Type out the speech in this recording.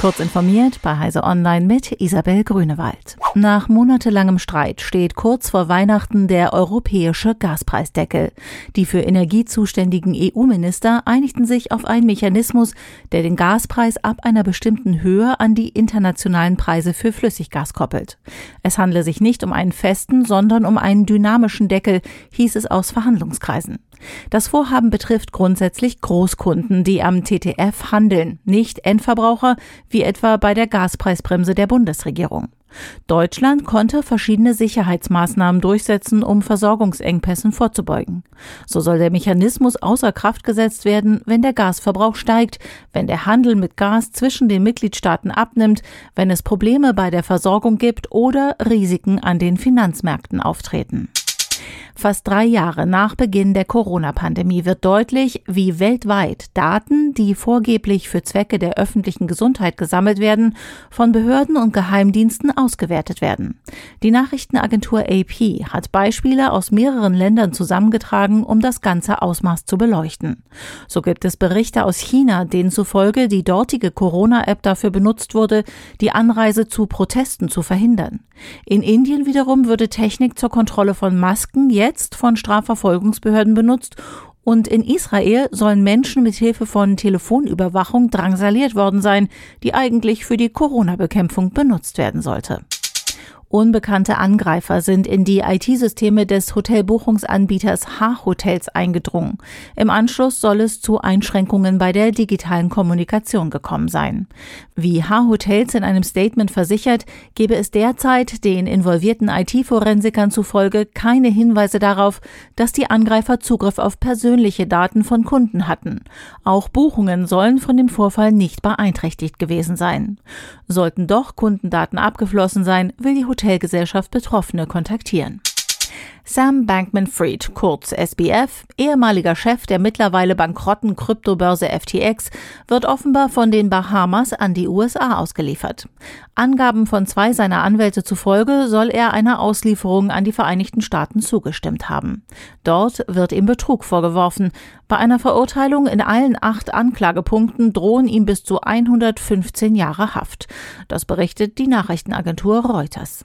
Kurz informiert bei Heise Online mit Isabel Grünewald. Nach monatelangem Streit steht kurz vor Weihnachten der europäische Gaspreisdeckel. Die für Energie zuständigen EU-Minister einigten sich auf einen Mechanismus, der den Gaspreis ab einer bestimmten Höhe an die internationalen Preise für Flüssiggas koppelt. Es handle sich nicht um einen festen, sondern um einen dynamischen Deckel, hieß es aus Verhandlungskreisen. Das Vorhaben betrifft grundsätzlich Großkunden, die am TTF handeln, nicht Endverbraucher, wie etwa bei der Gaspreisbremse der Bundesregierung. Deutschland konnte verschiedene Sicherheitsmaßnahmen durchsetzen, um Versorgungsengpässen vorzubeugen. So soll der Mechanismus außer Kraft gesetzt werden, wenn der Gasverbrauch steigt, wenn der Handel mit Gas zwischen den Mitgliedstaaten abnimmt, wenn es Probleme bei der Versorgung gibt oder Risiken an den Finanzmärkten auftreten. Fast drei Jahre nach Beginn der Corona-Pandemie wird deutlich, wie weltweit Daten, die vorgeblich für Zwecke der öffentlichen Gesundheit gesammelt werden, von Behörden und Geheimdiensten ausgewertet werden. Die Nachrichtenagentur AP hat Beispiele aus mehreren Ländern zusammengetragen, um das ganze Ausmaß zu beleuchten. So gibt es Berichte aus China, denen zufolge die dortige Corona-App dafür benutzt wurde, die Anreise zu Protesten zu verhindern. In Indien wiederum würde Technik zur Kontrolle von Masken jetzt von Strafverfolgungsbehörden benutzt und in Israel sollen Menschen mit Hilfe von Telefonüberwachung drangsaliert worden sein, die eigentlich für die Corona-Bekämpfung benutzt werden sollte. Unbekannte Angreifer sind in die IT-Systeme des Hotelbuchungsanbieters H-Hotels eingedrungen. Im Anschluss soll es zu Einschränkungen bei der digitalen Kommunikation gekommen sein. Wie H-Hotels in einem Statement versichert, gebe es derzeit den involvierten IT-Forensikern zufolge keine Hinweise darauf, dass die Angreifer Zugriff auf persönliche Daten von Kunden hatten. Auch Buchungen sollen von dem Vorfall nicht beeinträchtigt gewesen sein. Sollten doch Kundendaten abgeflossen sein, will die Hotelgesellschaft Betroffene kontaktieren. Sam Bankman-Fried, kurz SBF, ehemaliger Chef der mittlerweile bankrotten Kryptobörse FTX, wird offenbar von den Bahamas an die USA ausgeliefert. Angaben von zwei seiner Anwälte zufolge soll er einer Auslieferung an die Vereinigten Staaten zugestimmt haben. Dort wird ihm Betrug vorgeworfen. Bei einer Verurteilung in allen acht Anklagepunkten drohen ihm bis zu 115 Jahre Haft. Das berichtet die Nachrichtenagentur Reuters.